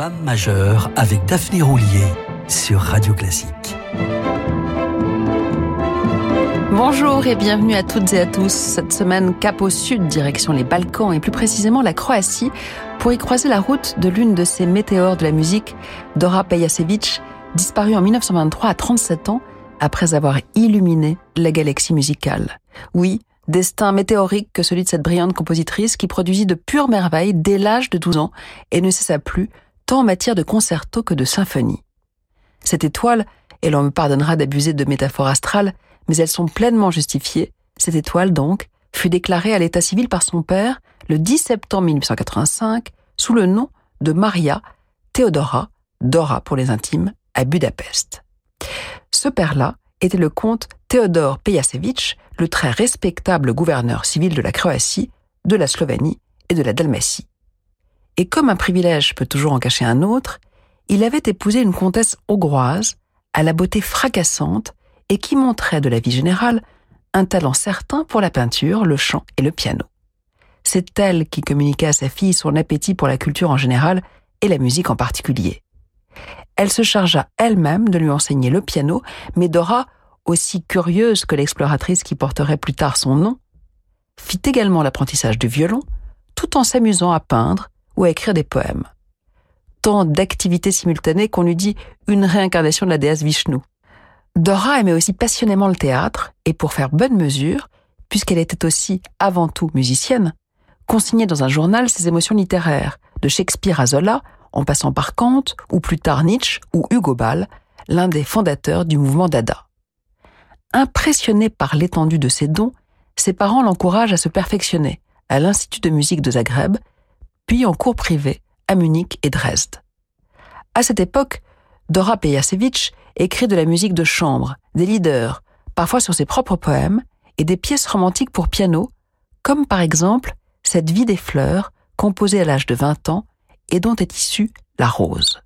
Femme majeure avec Daphné Roulier sur Radio Classique. Bonjour et bienvenue à toutes et à tous. Cette semaine, cap au sud, direction les Balkans et plus précisément la Croatie, pour y croiser la route de l'une de ces météores de la musique, Dora Pejacevic, disparue en 1923 à 37 ans après avoir illuminé la galaxie musicale. Oui, destin météorique que celui de cette brillante compositrice qui produisit de pures merveilles dès l'âge de 12 ans et ne cessa plus, tant en matière de concerto que de symphonie. Cette étoile, et l'on me pardonnera d'abuser de métaphores astrales, mais elles sont pleinement justifiées. Cette étoile, donc, fut déclarée à l'état civil par son père le 10 septembre 1885 sous le nom de Maria Theodora, Dora pour les intimes, à Budapest. Ce père-là était le comte Théodore Pejacevic, le très respectable gouverneur civil de la Croatie, de la Slovanie et de la Dalmatie. Et comme un privilège peut toujours en cacher un autre, il avait épousé une comtesse hongroise à la beauté fracassante et qui montrait de la vie générale un talent certain pour la peinture, le chant et le piano. C'est elle qui communiqua à sa fille son appétit pour la culture en général et la musique en particulier. Elle se chargea elle-même de lui enseigner le piano, mais Dora, aussi curieuse que l'exploratrice qui porterait plus tard son nom, fit également l'apprentissage du violon, tout en s'amusant à peindre ou à écrire des poèmes. Tant d'activités simultanées qu'on eût dit une réincarnation de la déesse Vishnu. Dora aimait aussi passionnément le théâtre et pour faire bonne mesure, puisqu'elle était aussi avant tout musicienne, consignait dans un journal ses émotions littéraires, de Shakespeare à Zola, en passant par Kant ou plus tard Nietzsche ou Hugo Ball, l'un des fondateurs du mouvement Dada. Impressionné par l'étendue de ses dons, ses parents l'encouragent à se perfectionner à l'Institut de musique de Zagreb, puis en cours privé à Munich et Dresde. À cette époque, Dora Pejacevic écrit de la musique de chambre, des leaders, parfois sur ses propres poèmes, et des pièces romantiques pour piano, comme par exemple Cette vie des fleurs, composée à l'âge de 20 ans et dont est issue la rose.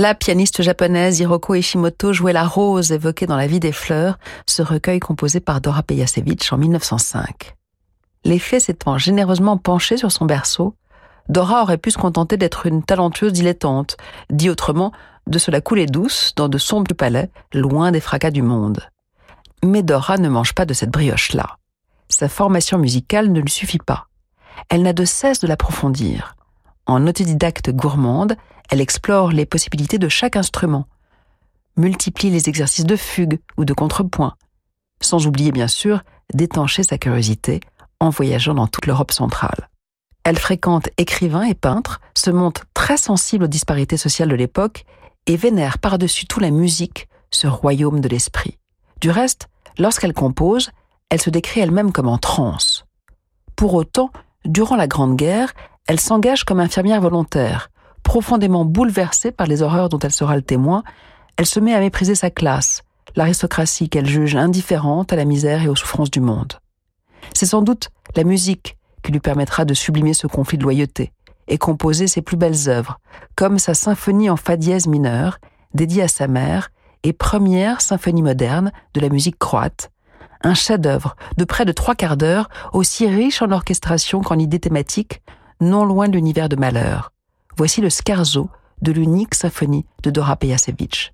La pianiste japonaise Hiroko Ishimoto jouait la rose évoquée dans La vie des fleurs, ce recueil composé par Dora Pejacevic en 1905. Les fées s'étant généreusement penchées sur son berceau, Dora aurait pu se contenter d'être une talentueuse dilettante, dit autrement, de se la couler douce dans de sombres palais, loin des fracas du monde. Mais Dora ne mange pas de cette brioche-là. Sa formation musicale ne lui suffit pas. Elle n'a de cesse de l'approfondir. En autodidacte gourmande, elle explore les possibilités de chaque instrument, multiplie les exercices de fugue ou de contrepoint, sans oublier bien sûr d'étancher sa curiosité en voyageant dans toute l'Europe centrale. Elle fréquente écrivains et peintres, se montre très sensible aux disparités sociales de l'époque et vénère par-dessus tout la musique, ce royaume de l'esprit. Du reste, lorsqu'elle compose, elle se décrit elle-même comme en transe. Pour autant, durant la Grande Guerre, elle s'engage comme infirmière volontaire. Profondément bouleversée par les horreurs dont elle sera le témoin, elle se met à mépriser sa classe, l'aristocratie qu'elle juge indifférente à la misère et aux souffrances du monde. C'est sans doute la musique qui lui permettra de sublimer ce conflit de loyauté et composer ses plus belles œuvres, comme sa symphonie en fa dièse mineur, dédiée à sa mère, et première symphonie moderne de la musique croate, un chef-d'œuvre de près de trois quarts d'heure, aussi riche en orchestration qu'en idées thématiques, non loin de l'univers de malheur. Voici le scarzo de l'unique symphonie de Dora Pejacevic.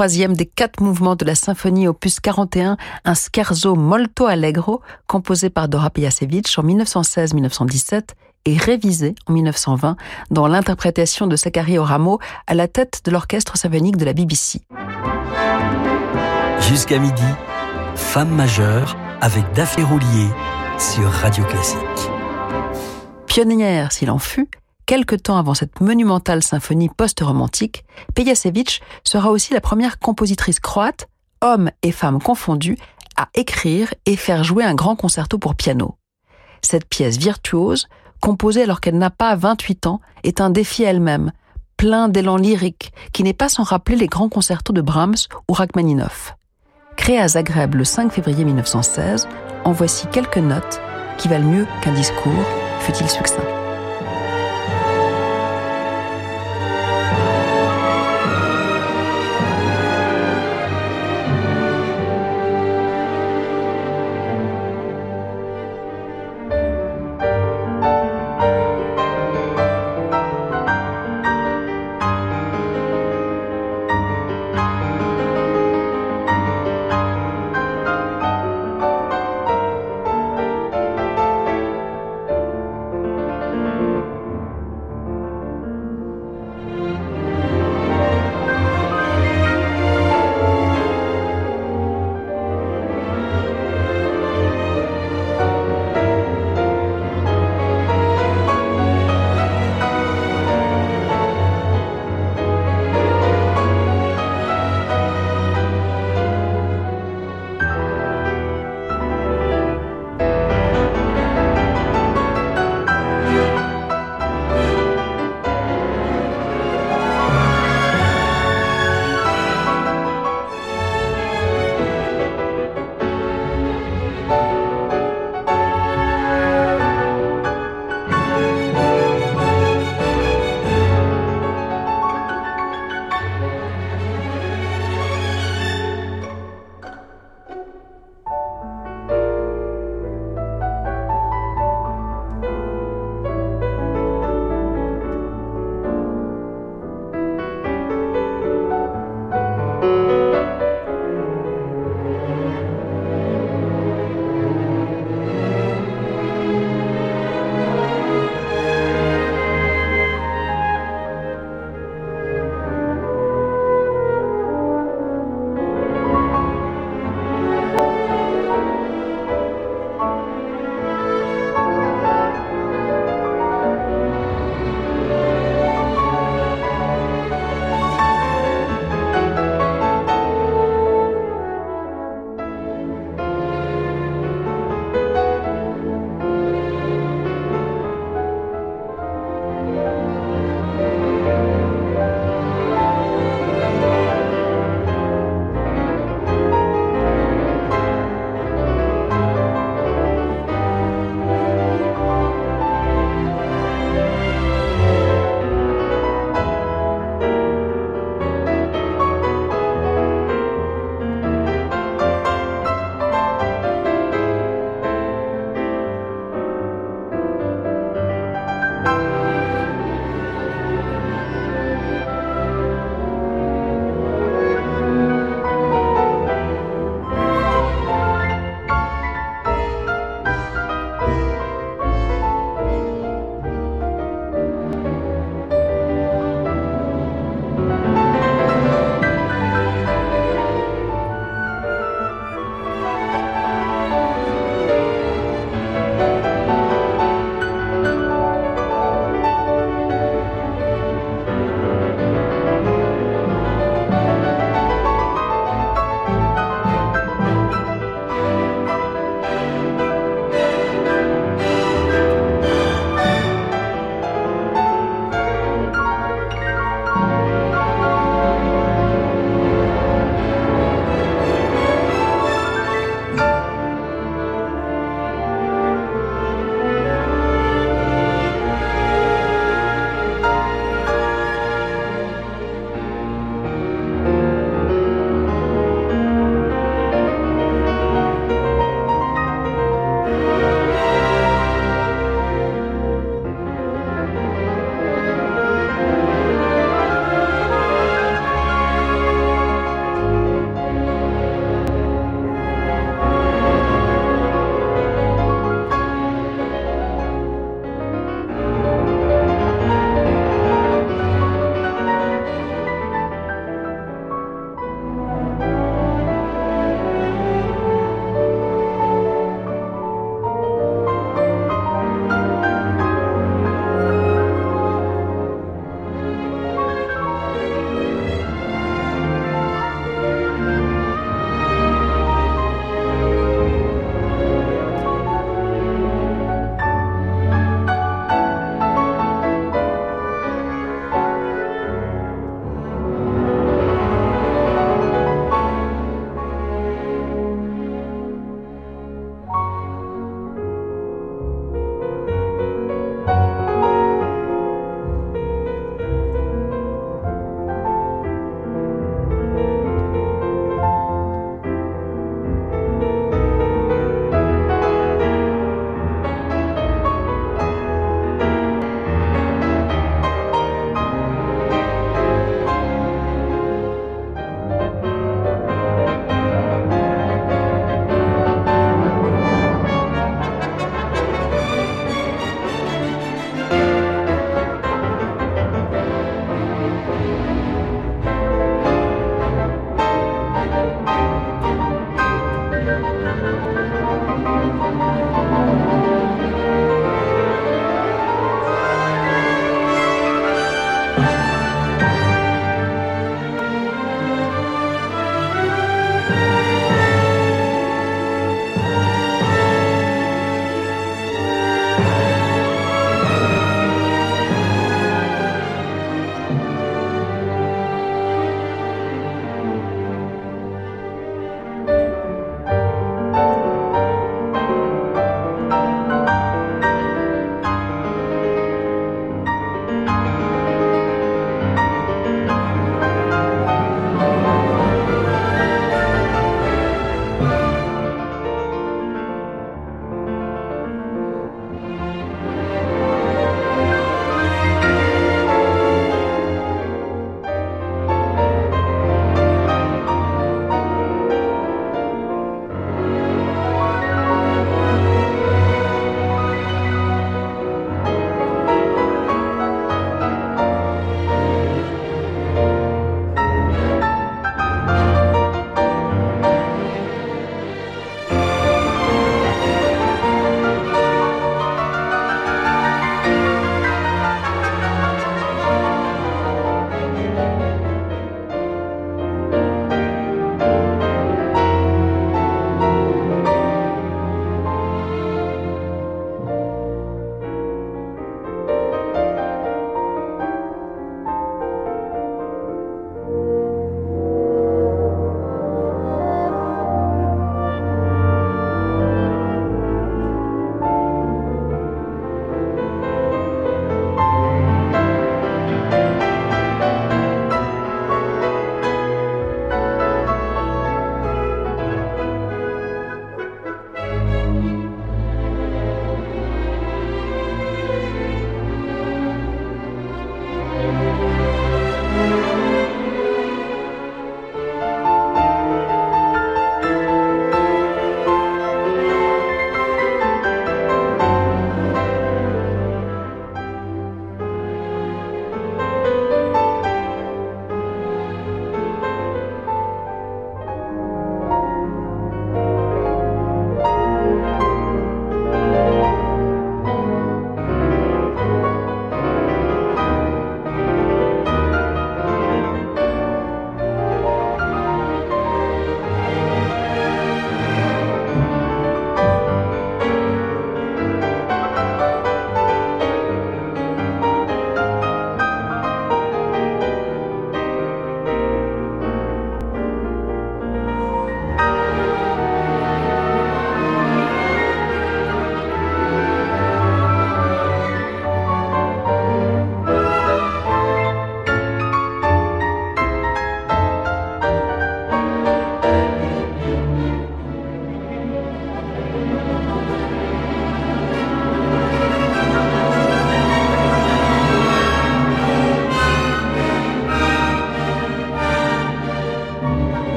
Troisième des quatre mouvements de la symphonie opus 41, un scherzo molto allegro composé par Dora Pejasevich en 1916-1917 et révisé en 1920 dans l'interprétation de Zachary Oramo à la tête de l'orchestre symphonique de la BBC. Jusqu'à midi, Femme majeure avec Daphné Roulier sur Radio Classique. Pionnière s'il en fut, quelque temps avant cette monumentale symphonie post-romantique, Pejasevich sera aussi la première compositrice croate, hommes et femmes confondus, à écrire et faire jouer un grand concerto pour piano. Cette pièce virtuose, composée alors qu'elle n'a pas 28 ans, est un défi elle-même, plein d'élan lyrique, qui n'est pas sans rappeler les grands concertos de Brahms ou Rachmaninoff. Créé à Zagreb le 5 février 1916, en voici quelques notes qui valent mieux qu'un discours, fut-il succinct.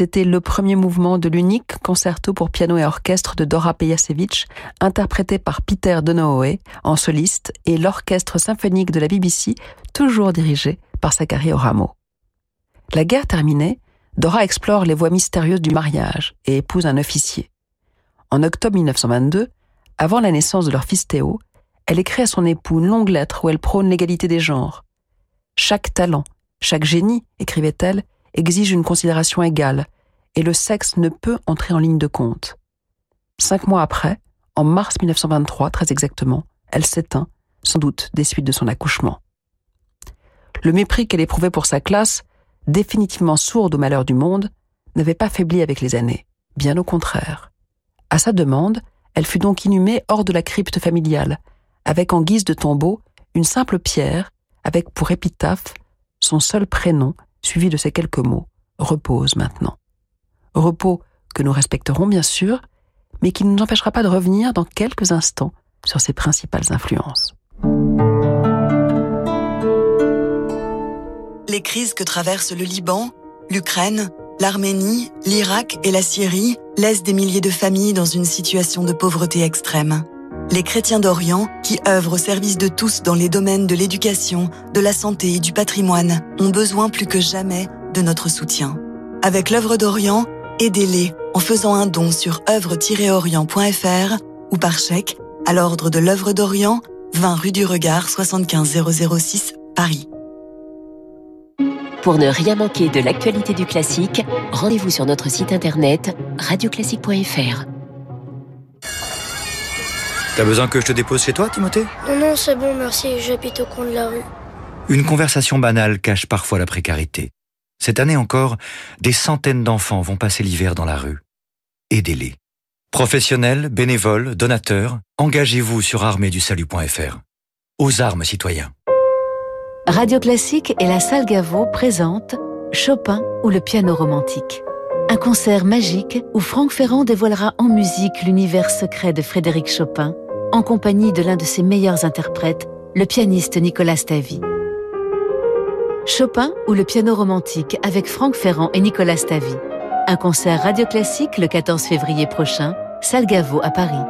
C'était le premier mouvement de l'unique concerto pour piano et orchestre de Dora Pejasevich, interprété par Peter Donohoe en soliste et l'orchestre symphonique de la BBC, toujours dirigé par Zachary Oramo. La guerre terminée, Dora explore les voies mystérieuses du mariage et épouse un officier. En octobre 1922, avant la naissance de leur fils Théo, elle écrit à son époux une longue lettre où elle prône l'égalité des genres. Chaque talent, chaque génie, écrivait-elle, exige une considération égale, et le sexe ne peut entrer en ligne de compte. Cinq mois après, en mars 1923 très exactement, elle s'éteint, sans doute des suites de son accouchement. Le mépris qu'elle éprouvait pour sa classe, définitivement sourde au malheur du monde, n'avait pas faibli avec les années, bien au contraire. À sa demande, elle fut donc inhumée hors de la crypte familiale, avec en guise de tombeau une simple pierre, avec pour épitaphe son seul prénom suivi de ces quelques mots, repose maintenant. Repos que nous respecterons bien sûr, mais qui ne nous empêchera pas de revenir dans quelques instants sur ses principales influences. Les crises que traversent le Liban, l'Ukraine, l'Arménie, l'Irak et la Syrie laissent des milliers de familles dans une situation de pauvreté extrême. Les chrétiens d'Orient, qui œuvrent au service de tous dans les domaines de l'éducation, de la santé et du patrimoine, ont besoin plus que jamais de notre soutien. Avec l'œuvre d'Orient, aidez-les en faisant un don sur œuvre-orient.fr ou par chèque à l'ordre de l'œuvre d'Orient, 20 rue du Regard 75006 Paris. Pour ne rien manquer de l'actualité du classique, rendez-vous sur notre site internet radioclassique.fr. T'as besoin que je te dépose chez toi, Timothée? Non, non, c'est bon, merci, j'habite au coin de la rue. Une conversation banale cache parfois la précarité. Cette année encore, des centaines d'enfants vont passer l'hiver dans la rue. Aidez-les. Professionnels, bénévoles, donateurs, engagez-vous sur arméedusalut.fr. Aux armes, citoyens. Radio Classique et la salle Gaveau présentent Chopin ou le piano romantique. Un concert magique où Franck Ferrand dévoilera en musique l'univers secret de Frédéric Chopin en compagnie de l'un de ses meilleurs interprètes, le pianiste Nicolas Stavy. Chopin ou le piano romantique avec Franck Ferrand et Nicolas Stavy. Un concert radio classique le 14 février prochain, salle à Paris.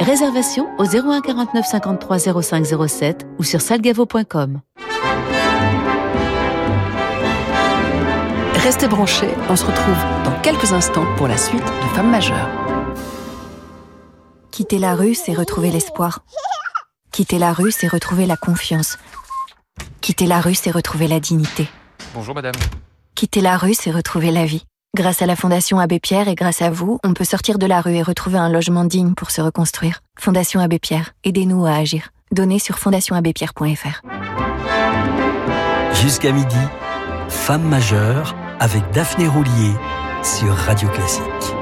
Réservation au 01 49 53 05 07 ou sur salgavo.com. Restez branchés, on se retrouve dans quelques instants pour la suite de Femmes majeures. Quitter la rue, c'est retrouver l'espoir. Quitter la rue, c'est retrouver la confiance. Quitter la rue, c'est retrouver la dignité. Bonjour madame. Quitter la rue, c'est retrouver la vie. Grâce à la Fondation Abbé Pierre et grâce à vous, on peut sortir de la rue et retrouver un logement digne pour se reconstruire. Fondation Abbé Pierre, aidez-nous à agir. Donnez sur fondationabbépierre.fr. Jusqu'à midi, Femme majeure avec Daphné Roulier sur Radio Classique.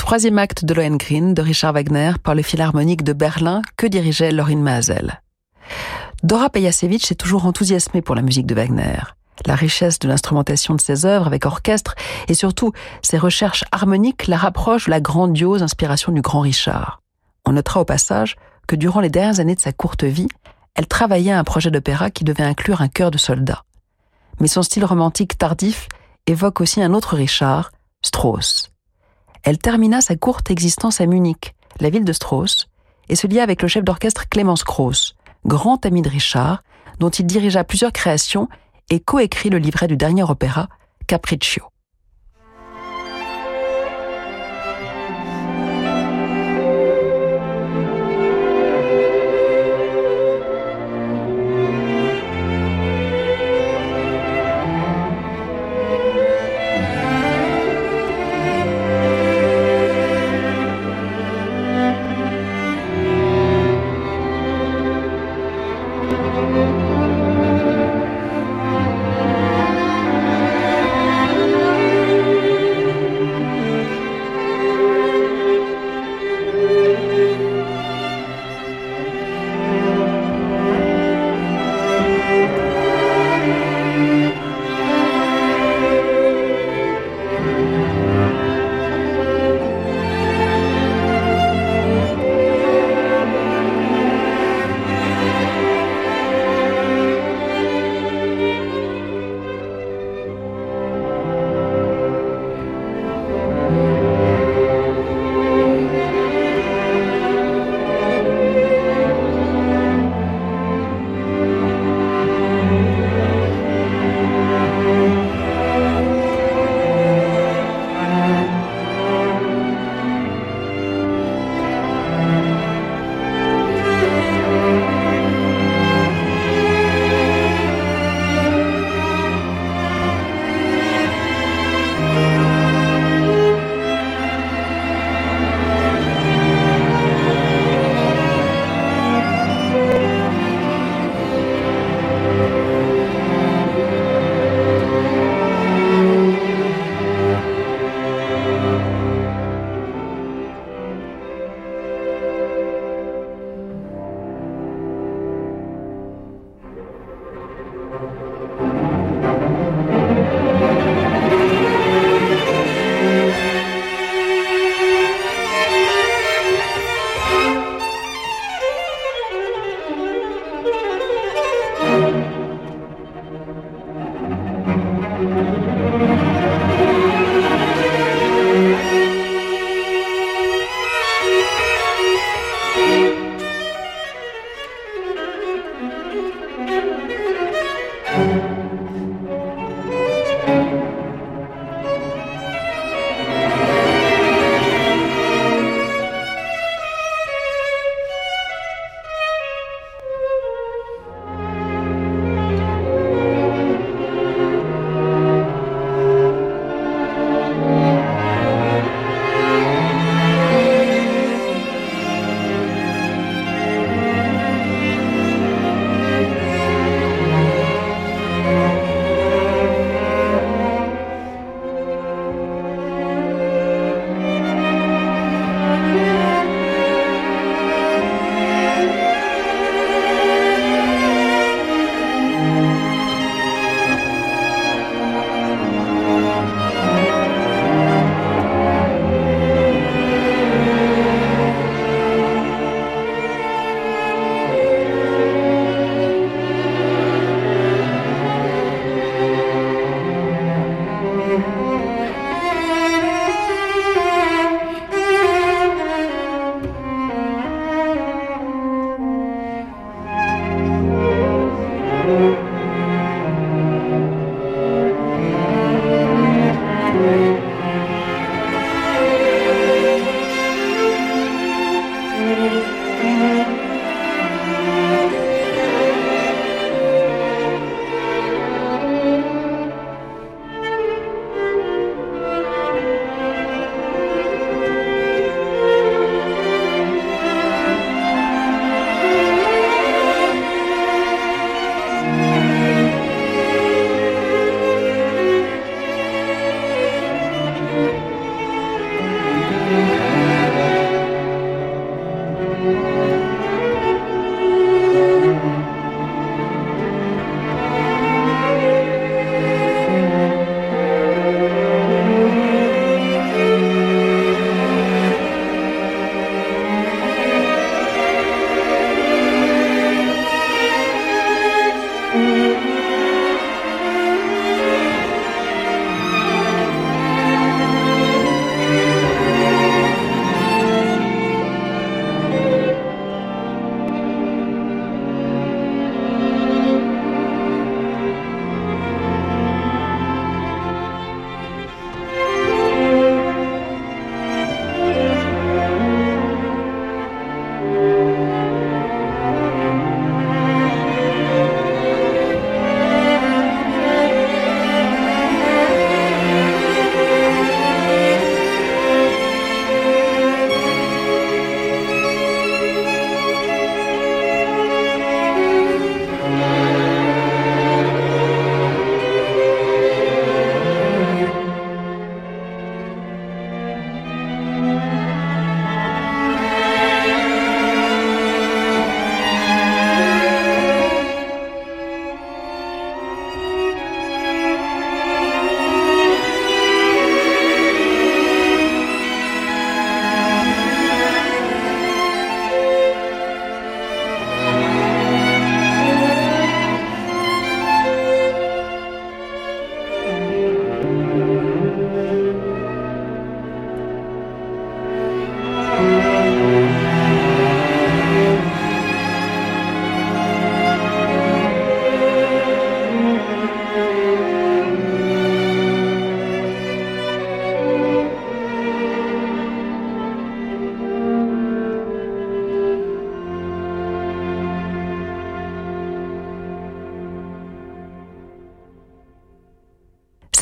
Troisième acte de Lohengrin de Richard Wagner par le Philharmonique de Berlin que dirigeait Lorin Maazel. Dora Pejasevich est toujours enthousiasmée pour la musique de Wagner. La richesse de l'instrumentation de ses œuvres avec orchestre et surtout ses recherches harmoniques la rapprochent de la grandiose inspiration du grand Richard. On notera au passage que durant les dernières années de sa courte vie, elle travaillait à un projet d'opéra qui devait inclure un chœur de soldats. Mais son style romantique tardif évoque aussi un autre Richard, Strauss. Elle termina sa courte existence à Munich, la ville de Strauss, et se lia avec le chef d'orchestre Clémence Krauss, grand ami de Richard, dont il dirigea plusieurs créations et coécrit le livret du dernier opéra, Capriccio.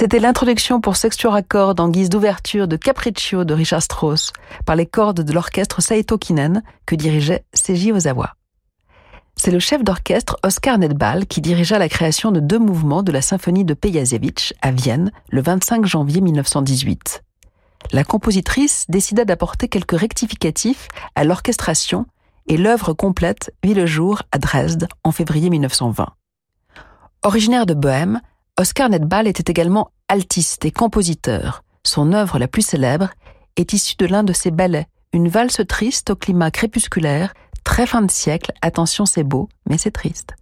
C'était l'introduction pour sextuor à cordes en guise d'ouverture de Capriccio de Richard Strauss par les cordes de l'orchestre Saito Kinen que dirigeait Seiji Ozawa. C'est le chef d'orchestre Oscar Nedbal qui dirigea la création de deux mouvements de la symphonie de Pejasevich à Vienne le 25 janvier 1918. La compositrice décida d'apporter quelques rectificatifs à l'orchestration et l'œuvre complète vit le jour à Dresde en février 1920. Originaire de Bohême, Oscar Nedbal était également altiste et compositeur. Son œuvre la plus célèbre est issue de l'un de ses ballets, une valse triste au climat crépusculaire Très fin de siècle, attention c'est beau, mais c'est triste.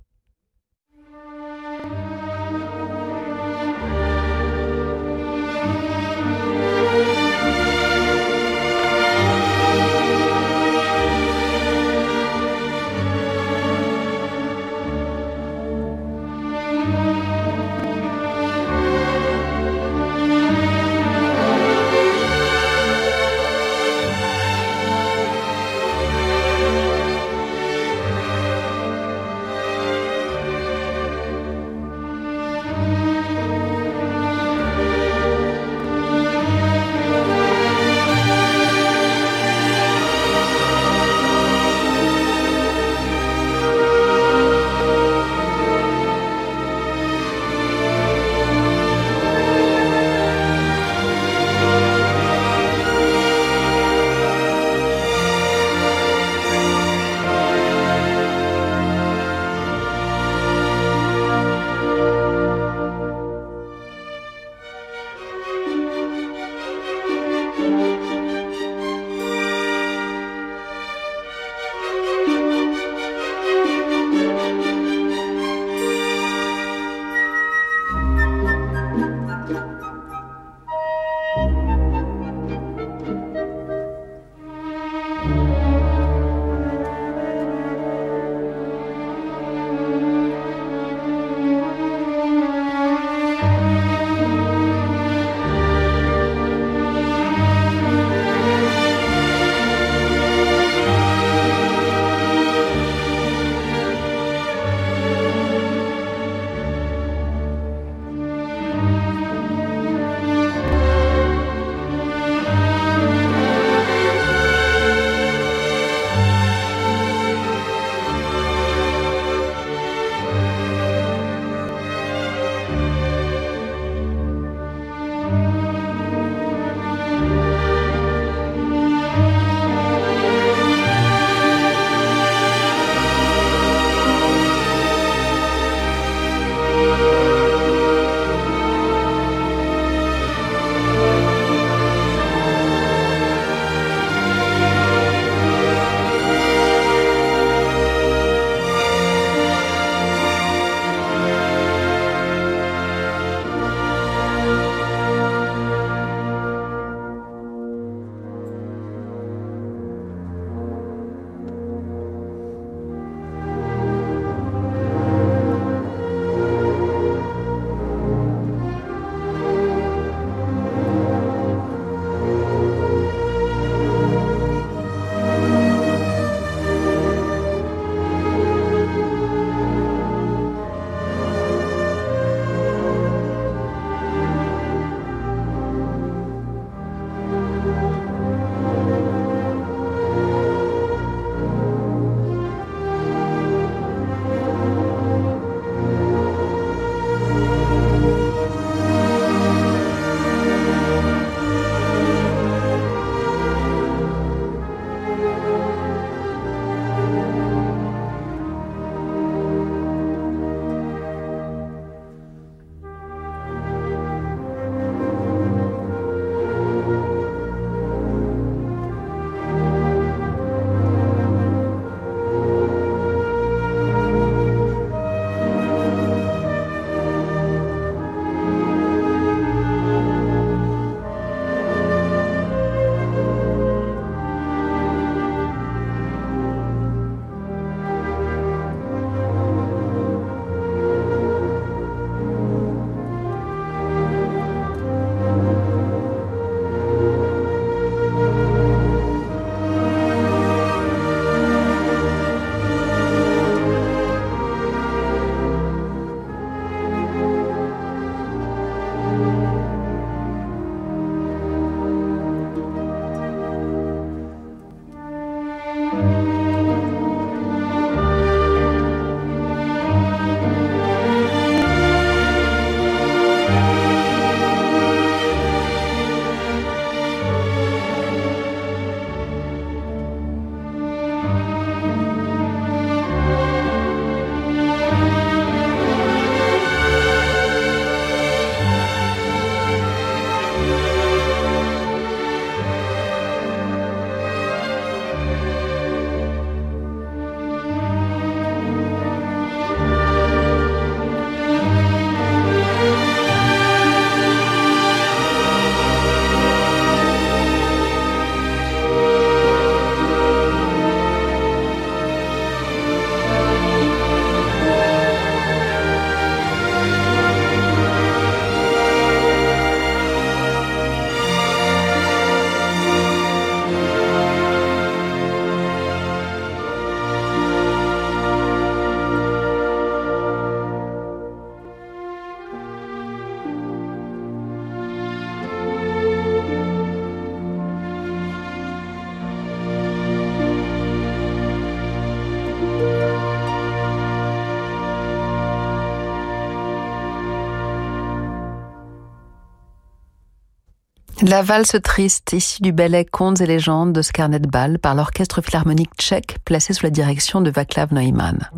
La valse triste, issue du ballet Contes et légendes de Scarnet Ball par l'orchestre philharmonique tchèque placé sous la direction de Vaclav Neumann.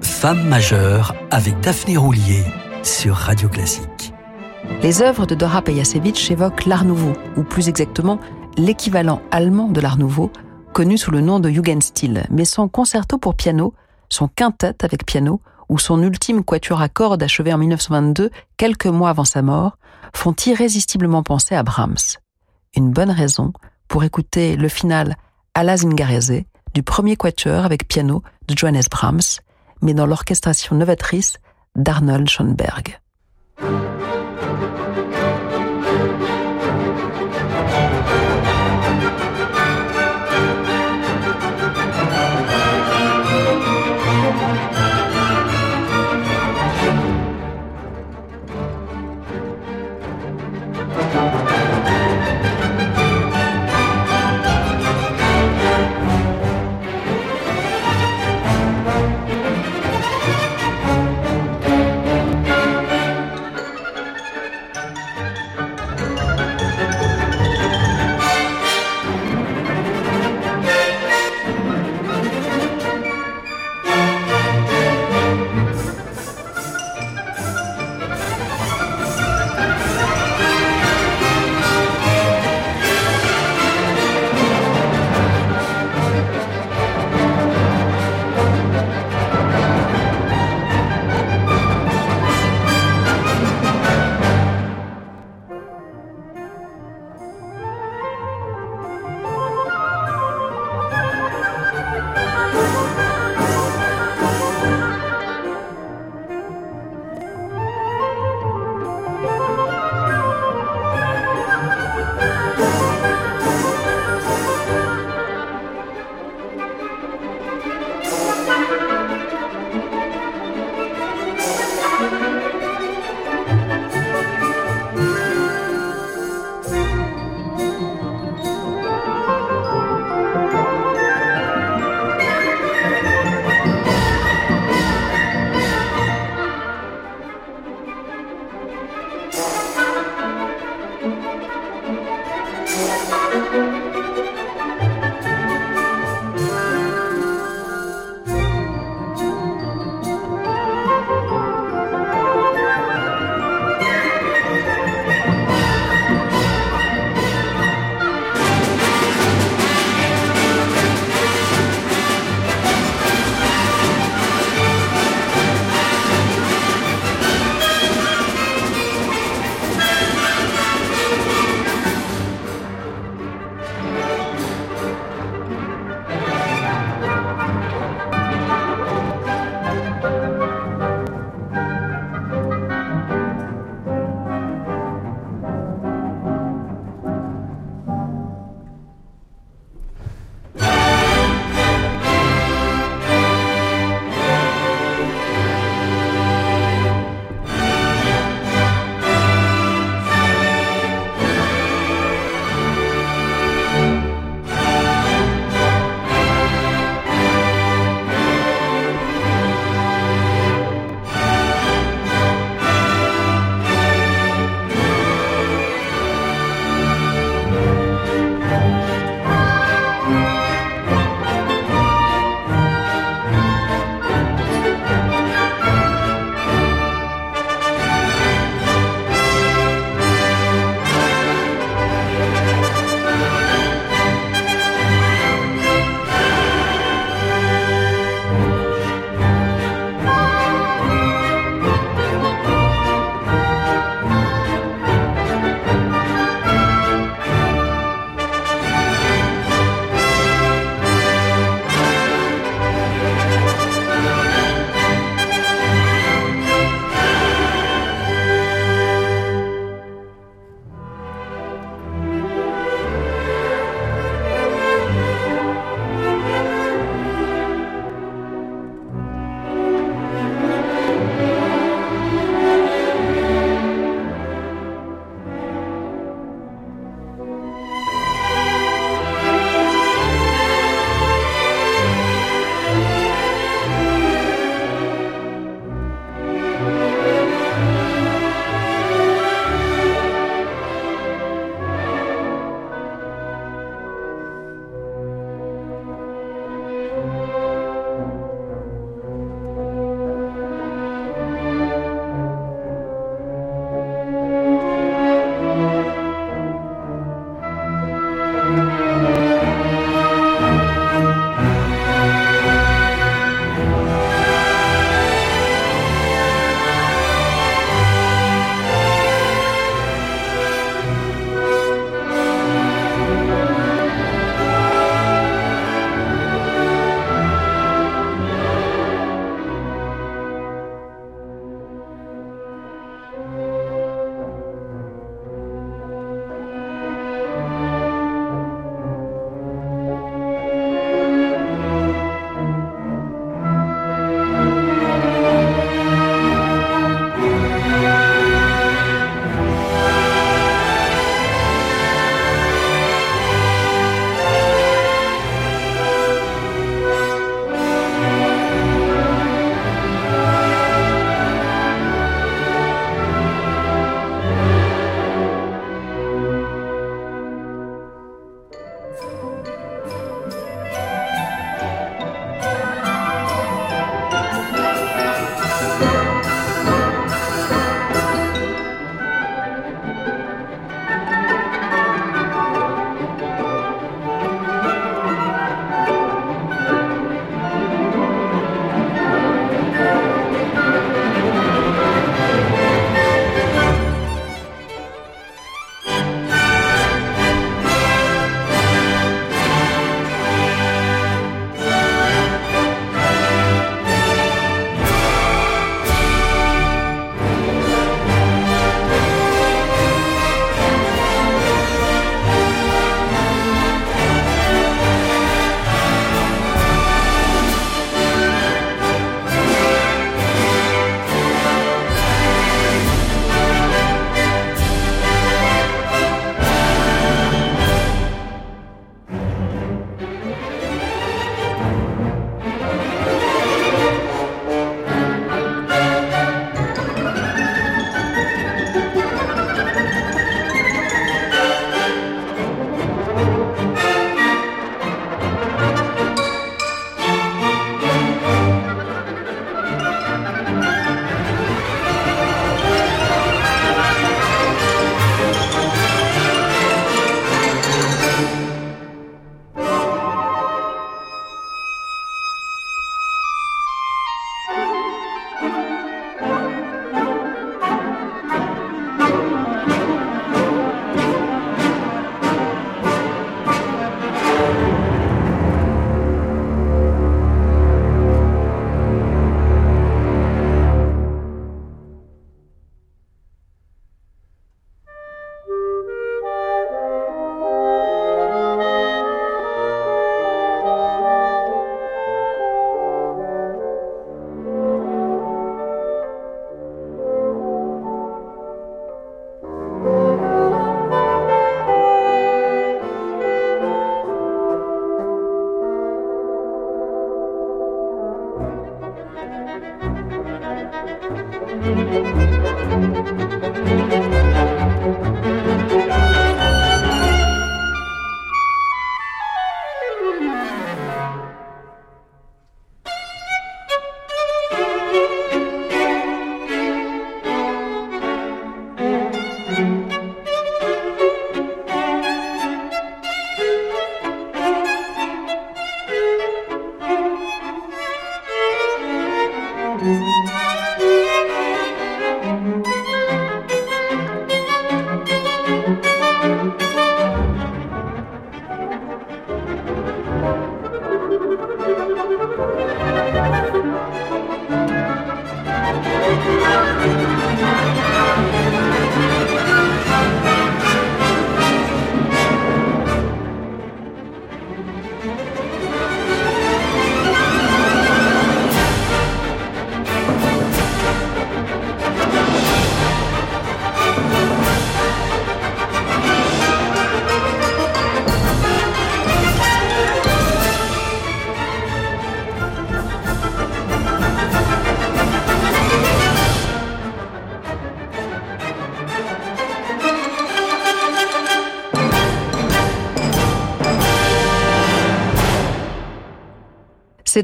Femme majeure avec Daphné Roulier sur Radio Classique. Les œuvres de Dora Pejacevic évoquent l'Art Nouveau, ou plus exactement l'équivalent allemand de l'Art Nouveau, connu sous le nom de Jugendstil, mais son concerto pour piano, son quintet avec piano, ou son ultime quatuor à cordes achevé en 1922, quelques mois avant sa mort, font irrésistiblement penser à Brahms. Une bonne raison pour écouter le final à la Zingarese du premier quatuor avec piano de Johannes Brahms, mais dans l'orchestration novatrice d'Arnold Schoenberg.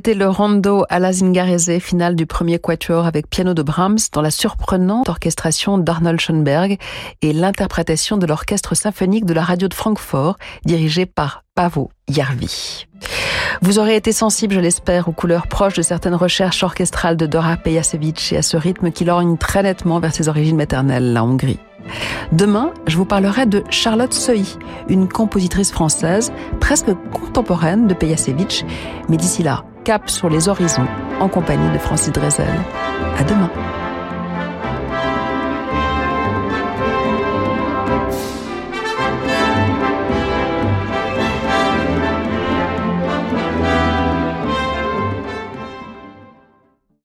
C'était le rondo à la Zingarese, finale du premier quatuor avec piano de Brahms dans la surprenante orchestration d'Arnold Schoenberg et l'interprétation de l'orchestre symphonique de la radio de Francfort dirigé par Pavo Jarvi. Vous aurez été sensible, je l'espère, aux couleurs proches de certaines recherches orchestrales de Dora Pejacevic et à ce rythme qui lorgne très nettement vers ses origines maternelles, la Hongrie. Demain, je vous parlerai de Charlotte Seuil, une compositrice française presque contemporaine de Pejacevic, mais d'ici là, cap sur les horizons en compagnie de Francis Drezel. À demain.